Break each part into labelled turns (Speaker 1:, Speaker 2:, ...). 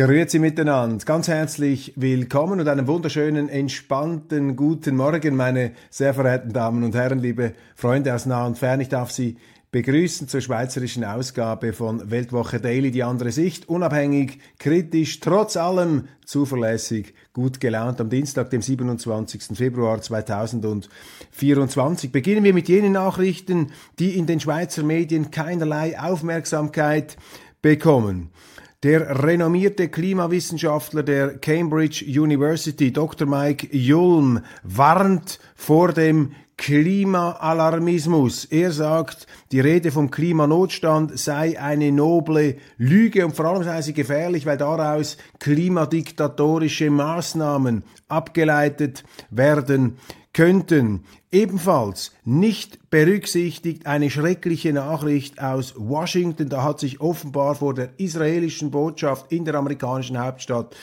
Speaker 1: Grüezi miteinander, ganz herzlich willkommen und einen wunderschönen, entspannten guten Morgen, meine sehr verehrten Damen und Herren, liebe Freunde aus nah und fern. Ich darf Sie begrüßen zur schweizerischen Ausgabe von Weltwoche Daily, die andere Sicht, unabhängig, kritisch, trotz allem zuverlässig, gut gelaunt am Dienstag, dem 27. Februar 2024. Beginnen wir mit jenen Nachrichten, die in den Schweizer Medien keinerlei Aufmerksamkeit bekommen. Der renommierte Klimawissenschaftler der Cambridge University, Dr. Mike Julm, warnt vor dem Klimaalarmismus. Er sagt, die Rede vom Klimanotstand sei eine noble Lüge und vor allem sei sie gefährlich, weil daraus klimadiktatorische Maßnahmen abgeleitet werden könnten. Ebenfalls nicht berücksichtigt eine schreckliche Nachricht aus Washington. Da hat sich offenbar vor der israelischen Botschaft in der amerikanischen Hauptstadt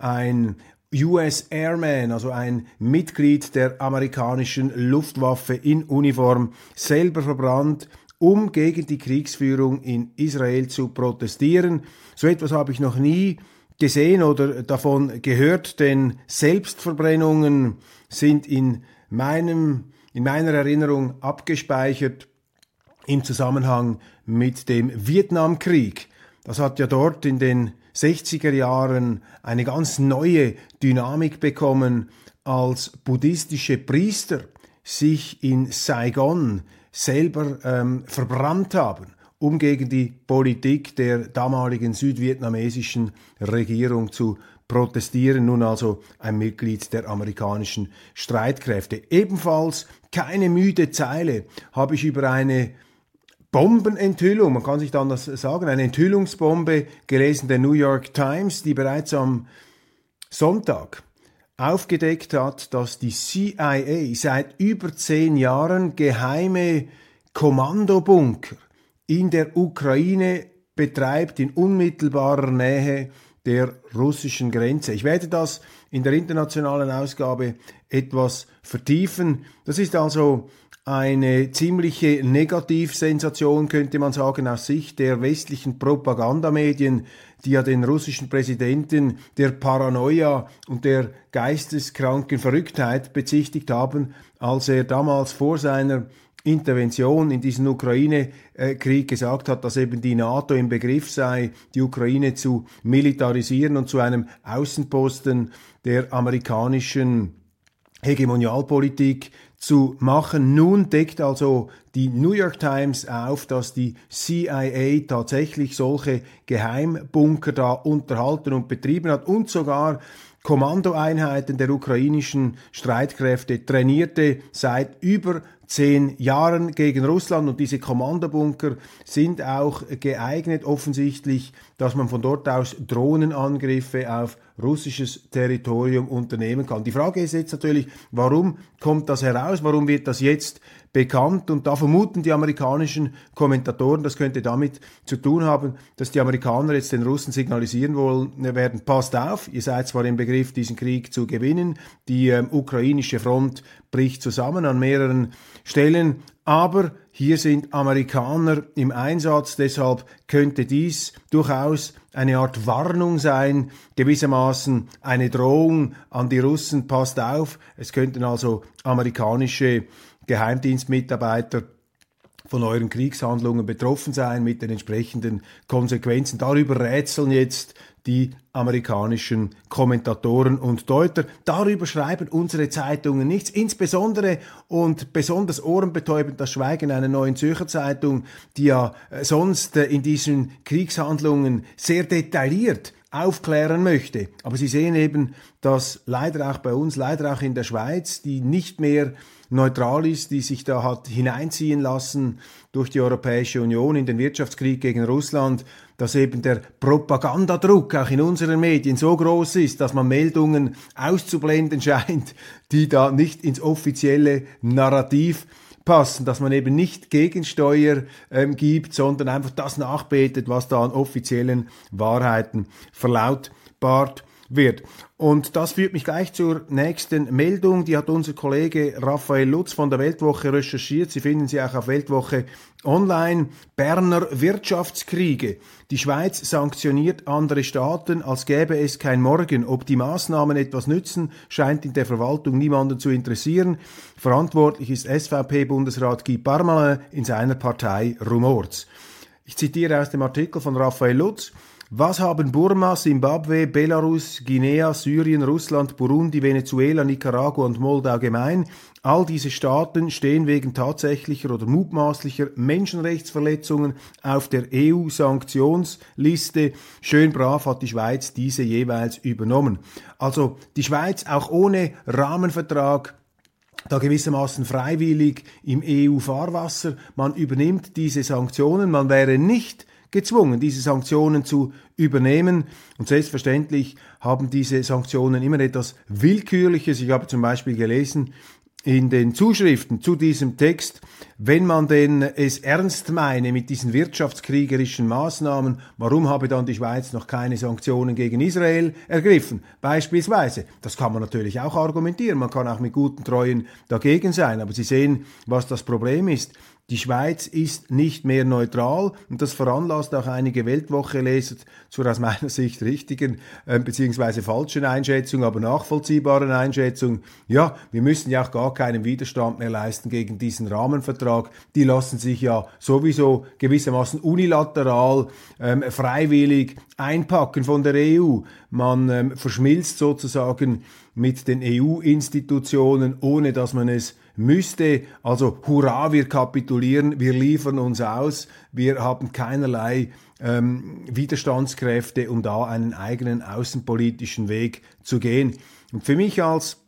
Speaker 1: ein US Airman, also ein Mitglied der amerikanischen Luftwaffe in Uniform, selber verbrannt, um gegen die Kriegsführung in Israel zu protestieren. So etwas habe ich noch nie gesehen oder davon gehört, denn Selbstverbrennungen sind in meinem, in meiner Erinnerung abgespeichert im Zusammenhang mit dem Vietnamkrieg. Das hat ja dort in den 60er Jahren eine ganz neue Dynamik bekommen, als buddhistische Priester sich in Saigon selber ähm, verbrannt haben, um gegen die Politik der damaligen südvietnamesischen Regierung zu protestieren, nun also ein Mitglied der amerikanischen Streitkräfte. Ebenfalls keine müde Zeile habe ich über eine Bombenenthüllung, man kann sich dann das sagen, eine Enthüllungsbombe gelesen der New York Times, die bereits am Sonntag aufgedeckt hat, dass die CIA seit über zehn Jahren geheime Kommandobunker in der Ukraine betreibt, in unmittelbarer Nähe der russischen Grenze. Ich werde das in der internationalen Ausgabe etwas vertiefen. Das ist also eine ziemliche Negativsensation, könnte man sagen, aus Sicht der westlichen Propagandamedien, die ja den russischen Präsidenten der Paranoia und der geisteskranken Verrücktheit bezichtigt haben, als er damals vor seiner Intervention in diesen Ukraine-Krieg gesagt hat, dass eben die NATO im Begriff sei, die Ukraine zu militarisieren und zu einem Außenposten der amerikanischen Hegemonialpolitik zu machen. Nun deckt also die New York Times auf, dass die CIA tatsächlich solche Geheimbunker da unterhalten und betrieben hat und sogar Kommandoeinheiten der ukrainischen Streitkräfte trainierte seit über zehn Jahren gegen Russland und diese Kommandobunker sind auch geeignet offensichtlich, dass man von dort aus Drohnenangriffe auf russisches Territorium unternehmen kann. Die Frage ist jetzt natürlich, warum kommt das heraus? Warum wird das jetzt bekannt. Und da vermuten die amerikanischen Kommentatoren, das könnte damit zu tun haben, dass die Amerikaner jetzt den Russen signalisieren wollen werden, passt auf, ihr seid zwar im Begriff, diesen Krieg zu gewinnen, die ähm, ukrainische Front bricht zusammen an mehreren Stellen, aber hier sind Amerikaner im Einsatz, deshalb könnte dies durchaus eine Art Warnung sein, gewissermaßen eine Drohung an die Russen, passt auf, es könnten also amerikanische Geheimdienstmitarbeiter von euren Kriegshandlungen betroffen sein mit den entsprechenden Konsequenzen. Darüber rätseln jetzt die amerikanischen Kommentatoren und Deuter. Darüber schreiben unsere Zeitungen nichts. Insbesondere und besonders ohrenbetäubend das Schweigen einer neuen Zürcher Zeitung, die ja äh, sonst äh, in diesen Kriegshandlungen sehr detailliert aufklären möchte. Aber Sie sehen eben, dass leider auch bei uns, leider auch in der Schweiz, die nicht mehr neutral ist, die sich da hat hineinziehen lassen durch die Europäische Union in den Wirtschaftskrieg gegen Russland, dass eben der Propagandadruck auch in unseren Medien so groß ist, dass man Meldungen auszublenden scheint, die da nicht ins offizielle Narrativ passen, dass man eben nicht Gegensteuer ähm, gibt, sondern einfach das nachbetet, was da an offiziellen Wahrheiten verlautbart wird. Und das führt mich gleich zur nächsten Meldung. Die hat unser Kollege Raphael Lutz von der Weltwoche recherchiert. Sie finden sie auch auf Weltwoche online. Berner Wirtschaftskriege. Die Schweiz sanktioniert andere Staaten, als gäbe es kein Morgen. Ob die Maßnahmen etwas nützen, scheint in der Verwaltung niemanden zu interessieren. Verantwortlich ist SVP-Bundesrat Guy Parmelin in seiner Partei Rumorz. Ich zitiere aus dem Artikel von Raphael Lutz. Was haben Burma, Simbabwe, Belarus, Guinea, Syrien, Russland, Burundi, Venezuela, Nicaragua und Moldau gemein? All diese Staaten stehen wegen tatsächlicher oder mutmaßlicher Menschenrechtsverletzungen auf der EU-Sanktionsliste. Schön brav hat die Schweiz diese jeweils übernommen. Also die Schweiz auch ohne Rahmenvertrag da gewissermaßen freiwillig im EU-Fahrwasser. Man übernimmt diese Sanktionen. Man wäre nicht gezwungen, diese Sanktionen zu übernehmen. Und selbstverständlich haben diese Sanktionen immer etwas Willkürliches. Ich habe zum Beispiel gelesen, in den Zuschriften zu diesem Text, wenn man denn es ernst meine mit diesen wirtschaftskriegerischen Maßnahmen, warum habe dann die Schweiz noch keine Sanktionen gegen Israel ergriffen? Beispielsweise. Das kann man natürlich auch argumentieren. Man kann auch mit guten Treuen dagegen sein. Aber Sie sehen, was das Problem ist. Die Schweiz ist nicht mehr neutral und das veranlasst auch einige Weltwoche-Leser zur aus meiner Sicht richtigen äh, bzw. falschen Einschätzung, aber nachvollziehbaren Einschätzung. Ja, wir müssen ja auch gar keinen Widerstand mehr leisten gegen diesen Rahmenvertrag. Die lassen sich ja sowieso gewissermaßen unilateral, ähm, freiwillig einpacken von der EU. Man ähm, verschmilzt sozusagen mit den EU-Institutionen, ohne dass man es müsste. Also hurra, wir kapitulieren, wir liefern uns aus, wir haben keinerlei ähm, Widerstandskräfte, um da einen eigenen außenpolitischen Weg zu gehen. Und für mich als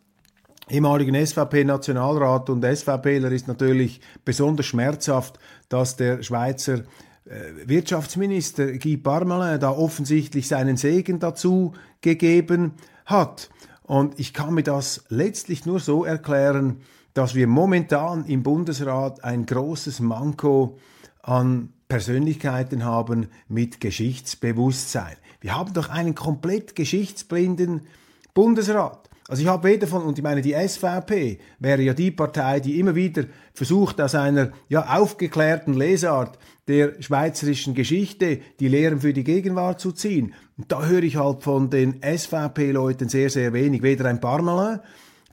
Speaker 1: ehemaligen SVP-Nationalrat und SVPler ist natürlich besonders schmerzhaft, dass der Schweizer äh, Wirtschaftsminister Guy Parmelin da offensichtlich seinen Segen dazu gegeben hat. Und ich kann mir das letztlich nur so erklären, dass wir momentan im Bundesrat ein großes Manko an Persönlichkeiten haben mit Geschichtsbewusstsein. Wir haben doch einen komplett geschichtsblinden Bundesrat. Also ich habe weder von, und ich meine, die SVP wäre ja die Partei, die immer wieder versucht, aus einer ja, aufgeklärten Lesart der schweizerischen Geschichte die Lehren für die Gegenwart zu ziehen. Und da höre ich halt von den SVP-Leuten sehr, sehr wenig. Weder ein Parmelin,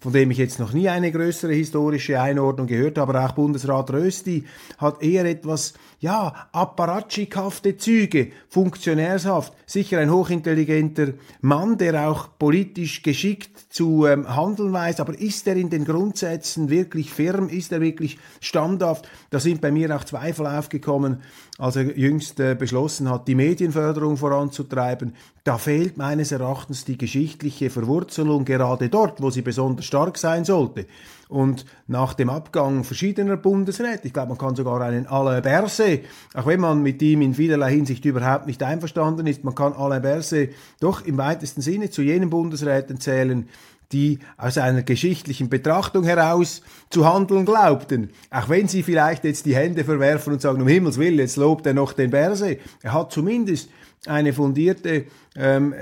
Speaker 1: von dem ich jetzt noch nie eine größere historische Einordnung gehört habe, aber auch Bundesrat Rösti hat eher etwas, ja, apparatschikhafte Züge, funktionärshaft, sicher ein hochintelligenter Mann, der auch politisch geschickt zu ähm, handeln weiß, aber ist er in den Grundsätzen wirklich firm, ist er wirklich standhaft? Da sind bei mir auch Zweifel aufgekommen, als er jüngst äh, beschlossen hat, die Medienförderung voranzutreiben. Da fehlt meines Erachtens die geschichtliche Verwurzelung gerade dort, wo sie besonders stark sein sollte. Und nach dem Abgang verschiedener Bundesräte, ich glaube, man kann sogar einen Alain Berset, auch wenn man mit ihm in vielerlei Hinsicht überhaupt nicht einverstanden ist, man kann Alain Berset doch im weitesten Sinne zu jenen Bundesräten zählen, die aus einer geschichtlichen Betrachtung heraus zu handeln glaubten. Auch wenn sie vielleicht jetzt die Hände verwerfen und sagen, um Himmels Willen, jetzt lobt er noch den Berse. Er hat zumindest eine fundierte, ähm,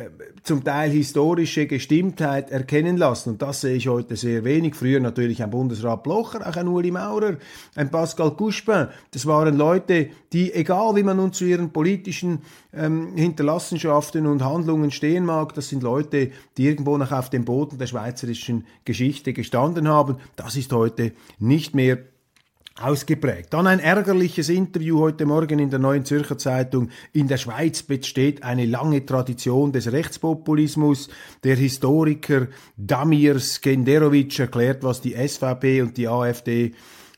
Speaker 1: zum Teil historische Gestimmtheit erkennen lassen. Und das sehe ich heute sehr wenig. Früher natürlich ein Bundesrat Blocher, auch ein Uli Maurer, ein Pascal Couchepin. Das waren Leute, die, egal wie man nun zu ihren politischen ähm, Hinterlassenschaften und Handlungen stehen mag, das sind Leute, die irgendwo noch auf dem Boden der schweizerischen Geschichte gestanden haben. Das ist heute nicht mehr ausgeprägt. Dann ein ärgerliches Interview heute Morgen in der Neuen Zürcher Zeitung. In der Schweiz besteht eine lange Tradition des Rechtspopulismus. Der Historiker Damir Skenderovic erklärt, was die SVP und die AfD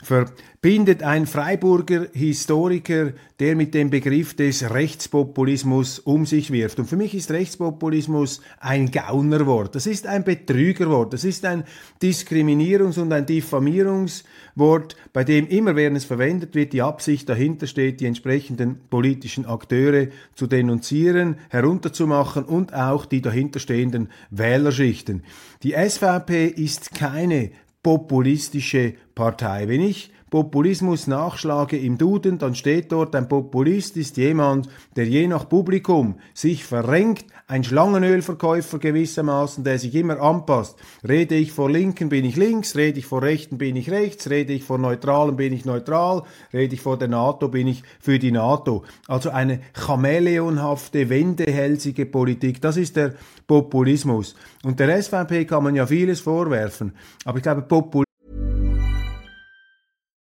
Speaker 1: verbindet ein Freiburger Historiker, der mit dem Begriff des Rechtspopulismus um sich wirft. Und für mich ist Rechtspopulismus ein Gaunerwort. Das ist ein Betrügerwort. Das ist ein Diskriminierungs- und ein Diffamierungswort, bei dem immer, während es verwendet wird, die Absicht dahinter steht, die entsprechenden politischen Akteure zu denunzieren, herunterzumachen und auch die dahinterstehenden Wählerschichten. Die SVP ist keine populistische Partei. Wenn ich Populismus nachschlage im Duden, dann steht dort, ein Populist ist jemand, der je nach Publikum sich verrenkt, ein Schlangenölverkäufer gewissermaßen, der sich immer anpasst. Rede ich vor Linken, bin ich links, rede ich vor Rechten, bin ich rechts, rede ich vor Neutralen, bin ich neutral, rede ich vor der NATO, bin ich für die NATO. Also eine chameleonhafte, wendehälsige Politik, das ist der Populismus. Und der SVP kann man ja vieles vorwerfen, aber ich glaube, Populismus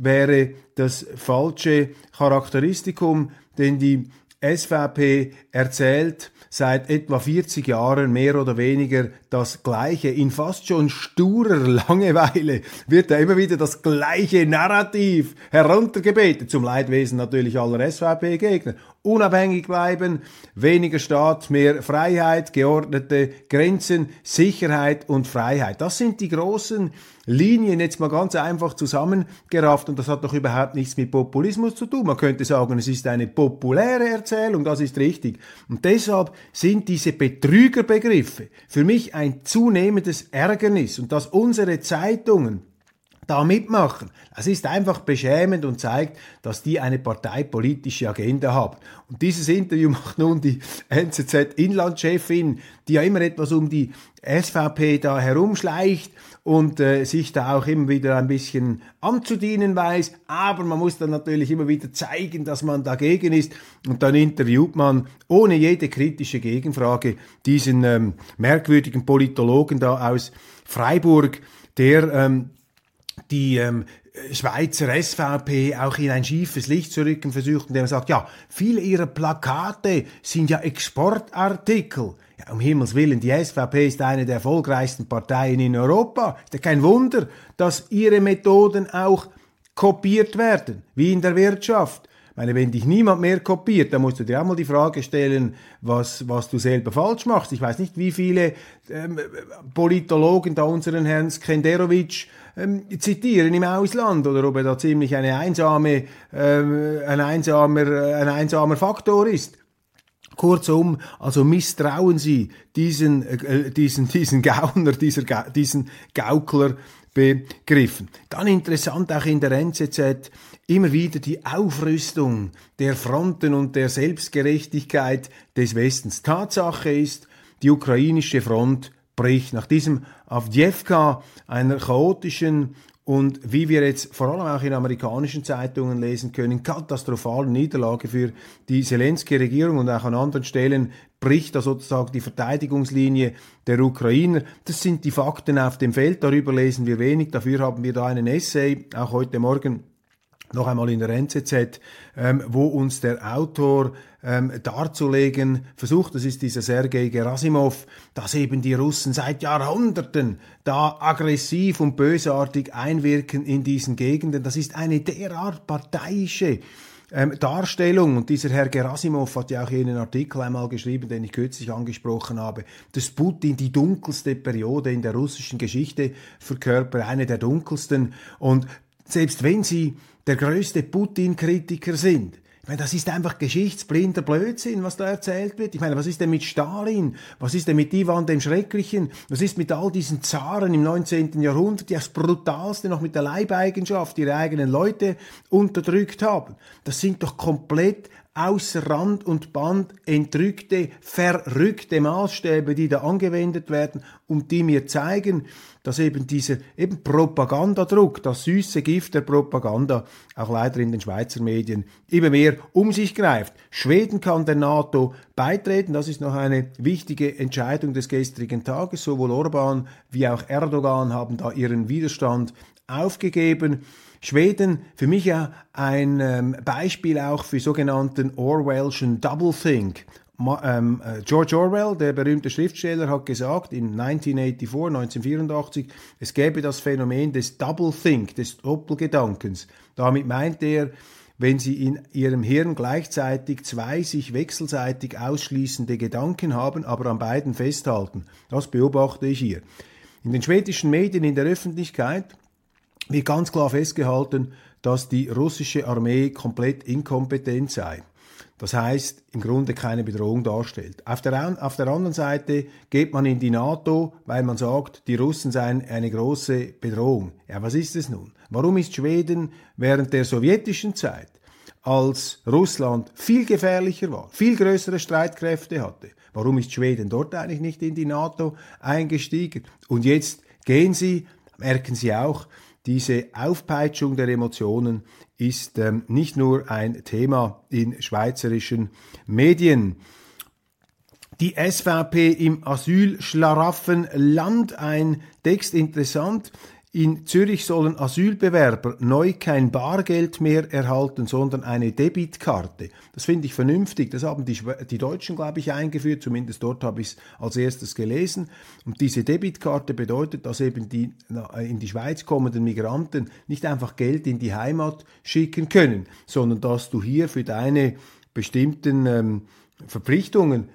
Speaker 1: Wäre das falsche Charakteristikum, denn die SVP erzählt seit etwa 40 Jahren mehr oder weniger das Gleiche. In fast schon sturer Langeweile wird da immer wieder das gleiche Narrativ heruntergebetet, zum Leidwesen natürlich aller SVP-Gegner. Unabhängig bleiben, weniger Staat, mehr Freiheit, geordnete Grenzen, Sicherheit und Freiheit. Das sind die großen Linien jetzt mal ganz einfach zusammengerafft und das hat doch überhaupt nichts mit Populismus zu tun. Man könnte sagen, es ist eine populäre Erzählung, das ist richtig. Und deshalb sind diese Betrügerbegriffe für mich ein zunehmendes Ärgernis und dass unsere Zeitungen da mitmachen. Das ist einfach beschämend und zeigt, dass die eine parteipolitische Agenda haben. Und dieses Interview macht nun die NZZ-Inlandchefin, die ja immer etwas um die SVP da herumschleicht und äh, sich da auch immer wieder ein bisschen anzudienen weiß. Aber man muss dann natürlich immer wieder zeigen, dass man dagegen ist. Und dann interviewt man ohne jede kritische Gegenfrage diesen ähm, merkwürdigen Politologen da aus Freiburg, der ähm, die ähm, Schweizer SVP auch in ein schiefes Licht zu rücken versucht, indem er sagt, ja, viele ihrer Plakate sind ja Exportartikel. Ja, um Himmels Willen, die SVP ist eine der erfolgreichsten Parteien in Europa. Ist ja kein Wunder, dass ihre Methoden auch kopiert werden, wie in der Wirtschaft. Ich meine, wenn dich niemand mehr kopiert, dann musst du dir auch mal die Frage stellen, was, was du selber falsch machst. Ich weiß nicht, wie viele ähm, Politologen da unseren Herrn Skenderovic ähm, zitieren im Ausland oder ob er da ziemlich eine einsame, ähm, ein, einsamer, ein einsamer Faktor ist. Kurzum, also misstrauen Sie diesen, äh, diesen, diesen Gauner, dieser, diesen Gaukler begriffen. Dann interessant auch in der NZZ immer wieder die Aufrüstung der Fronten und der Selbstgerechtigkeit des Westens. Tatsache ist, die ukrainische Front bricht. Nach diesem Avdjevka, einer chaotischen und wie wir jetzt vor allem auch in amerikanischen Zeitungen lesen können, katastrophale Niederlage für die Zelensky-Regierung und auch an anderen Stellen bricht da sozusagen die Verteidigungslinie der Ukrainer. Das sind die Fakten auf dem Feld, darüber lesen wir wenig, dafür haben wir da einen Essay, auch heute Morgen noch einmal in der NZZ, ähm, wo uns der Autor ähm, darzulegen versucht, das ist dieser Sergei Gerasimov, dass eben die Russen seit Jahrhunderten da aggressiv und bösartig einwirken in diesen Gegenden. Das ist eine derart parteiische ähm, Darstellung, und dieser Herr Gerasimov hat ja auch hier einen Artikel einmal geschrieben, den ich kürzlich angesprochen habe, dass Putin die dunkelste Periode in der russischen Geschichte verkörpert, eine der dunkelsten. Und selbst wenn sie der größte Putin-Kritiker sind. Ich meine, das ist einfach geschichtsblinder Blödsinn, was da erzählt wird. Ich meine, was ist denn mit Stalin? Was ist denn mit Ivan dem Schrecklichen? Was ist mit all diesen Zaren im 19. Jahrhundert, die das Brutalste noch mit der Leibeigenschaft ihre eigenen Leute unterdrückt haben? Das sind doch komplett außer Rand und Band entrückte, verrückte Maßstäbe, die da angewendet werden und die mir zeigen, dass eben dieser eben Propagandadruck, das süße Gift der Propaganda auch leider in den Schweizer Medien immer mehr um sich greift. Schweden kann der NATO beitreten, das ist noch eine wichtige Entscheidung des gestrigen Tages. Sowohl Orban wie auch Erdogan haben da ihren Widerstand aufgegeben. Schweden für mich ja ein ähm, Beispiel auch für sogenannten Orwellschen Doublethink. Ähm, äh, George Orwell, der berühmte Schriftsteller, hat gesagt in 1984, 1984, es gäbe das Phänomen des Doublethink, des Doppelgedankens. Damit meint er, wenn Sie in Ihrem Hirn gleichzeitig zwei sich wechselseitig ausschließende Gedanken haben, aber an beiden festhalten. Das beobachte ich hier. In den schwedischen Medien, in der Öffentlichkeit wird ganz klar festgehalten, dass die russische Armee komplett inkompetent sei. Das heißt, im Grunde keine Bedrohung darstellt. Auf der, auf der anderen Seite geht man in die NATO, weil man sagt, die Russen seien eine große Bedrohung. Ja, was ist es nun? Warum ist Schweden während der sowjetischen Zeit, als Russland viel gefährlicher war, viel größere Streitkräfte hatte, warum ist Schweden dort eigentlich nicht in die NATO eingestiegen? Und jetzt gehen sie, merken sie auch, diese Aufpeitschung der Emotionen ist ähm, nicht nur ein Thema in schweizerischen Medien. Die SVP im Asylschlaraffenland, ein Text interessant. In Zürich sollen Asylbewerber neu kein Bargeld mehr erhalten, sondern eine Debitkarte. Das finde ich vernünftig. Das haben die, die Deutschen, glaube ich, eingeführt. Zumindest dort habe ich es als erstes gelesen. Und diese Debitkarte bedeutet, dass eben die in die Schweiz kommenden Migranten nicht einfach Geld in die Heimat schicken können, sondern dass du hier für deine bestimmten ähm, Verpflichtungen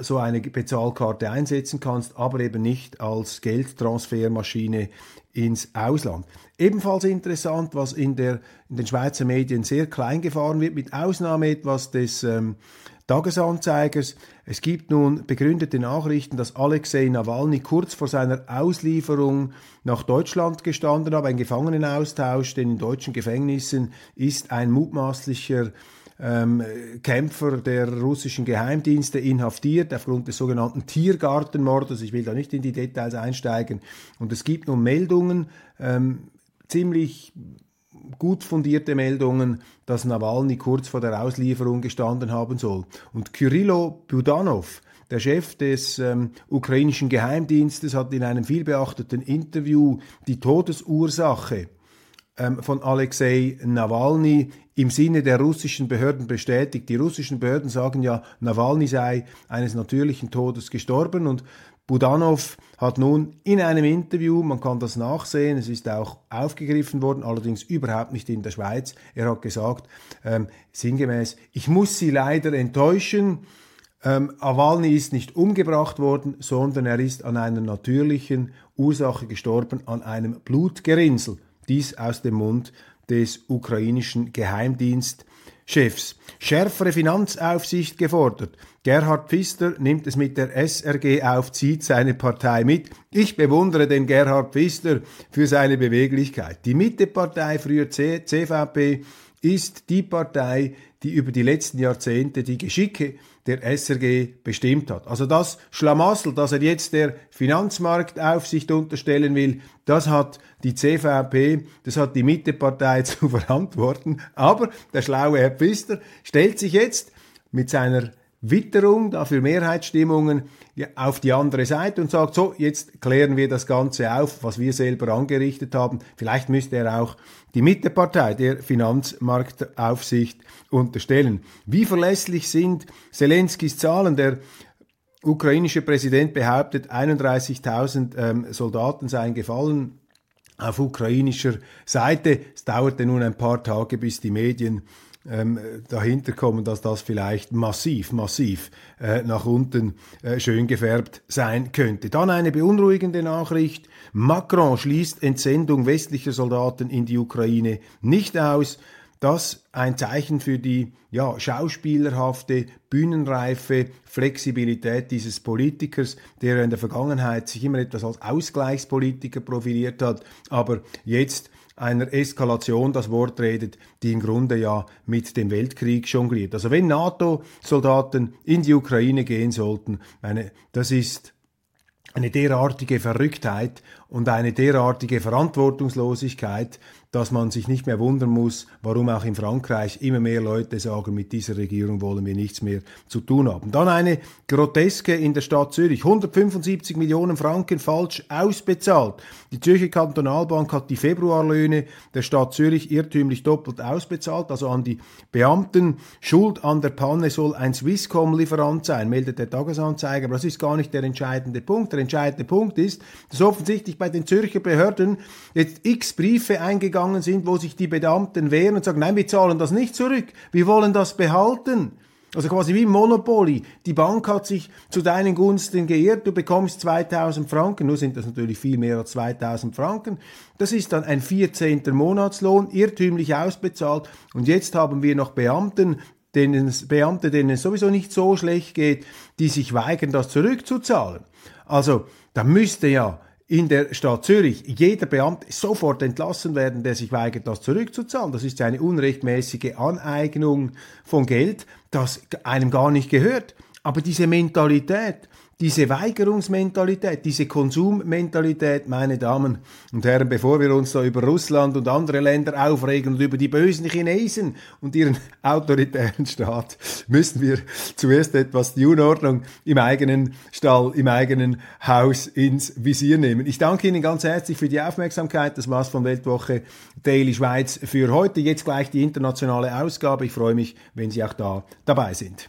Speaker 1: so eine Bezahlkarte einsetzen kannst, aber eben nicht als Geldtransfermaschine ins Ausland. Ebenfalls interessant, was in, der, in den Schweizer Medien sehr klein gefahren wird, mit Ausnahme etwas des ähm, Tagesanzeigers. Es gibt nun begründete Nachrichten, dass Alexei Nawalny kurz vor seiner Auslieferung nach Deutschland gestanden hat, ein Gefangenenaustausch, denn in deutschen Gefängnissen ist ein mutmaßlicher ähm, Kämpfer der russischen Geheimdienste inhaftiert aufgrund des sogenannten Tiergartenmordes. Ich will da nicht in die Details einsteigen. Und es gibt nun Meldungen, ähm, ziemlich gut fundierte Meldungen, dass Nawalny kurz vor der Auslieferung gestanden haben soll. Und Kyrillo Budanov, der Chef des ähm, ukrainischen Geheimdienstes, hat in einem vielbeachteten Interview die Todesursache von Alexei Nawalny im Sinne der russischen Behörden bestätigt. Die russischen Behörden sagen ja, Nawalny sei eines natürlichen Todes gestorben und Budanov hat nun in einem Interview, man kann das nachsehen, es ist auch aufgegriffen worden, allerdings überhaupt nicht in der Schweiz, er hat gesagt, ähm, sinngemäß, ich muss Sie leider enttäuschen, ähm, Awalny ist nicht umgebracht worden, sondern er ist an einer natürlichen Ursache gestorben, an einem Blutgerinnsel. Dies aus dem Mund des ukrainischen Geheimdienstchefs. Schärfere Finanzaufsicht gefordert. Gerhard Pfister nimmt es mit der SRG auf, zieht seine Partei mit. Ich bewundere den Gerhard Pfister für seine Beweglichkeit. Die Mittepartei, früher CVP, ist die Partei, die über die letzten Jahrzehnte die Geschicke der SRG bestimmt hat. Also das Schlamassel, das er jetzt der Finanzmarktaufsicht unterstellen will, das hat die CVP, das hat die Mittepartei zu verantworten. Aber der schlaue Herr Pfister stellt sich jetzt mit seiner Witterung, dafür Mehrheitsstimmungen auf die andere Seite und sagt, so, jetzt klären wir das Ganze auf, was wir selber angerichtet haben. Vielleicht müsste er auch die Mittepartei der Finanzmarktaufsicht unterstellen. Wie verlässlich sind Zelenskis Zahlen? Der ukrainische Präsident behauptet, 31.000 ähm, Soldaten seien gefallen auf ukrainischer Seite. Es dauerte nun ein paar Tage, bis die Medien ähm, dahinter kommen, dass das vielleicht massiv, massiv äh, nach unten äh, schön gefärbt sein könnte. Dann eine beunruhigende Nachricht. Macron schließt Entsendung westlicher Soldaten in die Ukraine nicht aus. Das ein Zeichen für die ja, schauspielerhafte, bühnenreife Flexibilität dieses Politikers, der in der Vergangenheit sich immer etwas als Ausgleichspolitiker profiliert hat, aber jetzt einer Eskalation das Wort redet, die im Grunde ja mit dem Weltkrieg jongliert. Also wenn NATO-Soldaten in die Ukraine gehen sollten, meine, das ist eine derartige Verrücktheit und eine derartige Verantwortungslosigkeit, dass man sich nicht mehr wundern muss, warum auch in Frankreich immer mehr Leute sagen, mit dieser Regierung wollen wir nichts mehr zu tun haben. Dann eine Groteske in der Stadt Zürich. 175 Millionen Franken falsch ausbezahlt. Die Zürcher Kantonalbank hat die Februarlöhne der Stadt Zürich irrtümlich doppelt ausbezahlt, also an die Beamten. Schuld an der Panne soll ein Swisscom-Lieferant sein, meldet der Tagesanzeiger. Aber das ist gar nicht der entscheidende Punkt. Der entscheidende Punkt ist, dass offensichtlich bei den Zürcher Behörden jetzt x Briefe eingegangen gegangen sind, wo sich die Beamten wehren und sagen, nein, wir zahlen das nicht zurück, wir wollen das behalten. Also quasi wie Monopoly. Die Bank hat sich zu deinen Gunsten geirrt, du bekommst 2000 Franken, nur sind das natürlich viel mehr als 2000 Franken. Das ist dann ein 14. Monatslohn, irrtümlich ausbezahlt. Und jetzt haben wir noch Beamten, denen, Beamte, denen es sowieso nicht so schlecht geht, die sich weigern, das zurückzuzahlen. Also, da müsste ja in der Stadt Zürich jeder Beamte sofort entlassen werden, der sich weigert, das zurückzuzahlen. Das ist eine unrechtmäßige Aneignung von Geld, das einem gar nicht gehört. Aber diese Mentalität, diese Weigerungsmentalität, diese Konsummentalität, meine Damen und Herren, bevor wir uns da über Russland und andere Länder aufregen und über die bösen Chinesen und ihren autoritären Staat, müssen wir zuerst etwas die Unordnung im eigenen Stall, im eigenen Haus ins Visier nehmen. Ich danke Ihnen ganz herzlich für die Aufmerksamkeit. Das war's von Weltwoche Daily Schweiz für heute. Jetzt gleich die internationale Ausgabe. Ich freue mich, wenn Sie auch da dabei sind.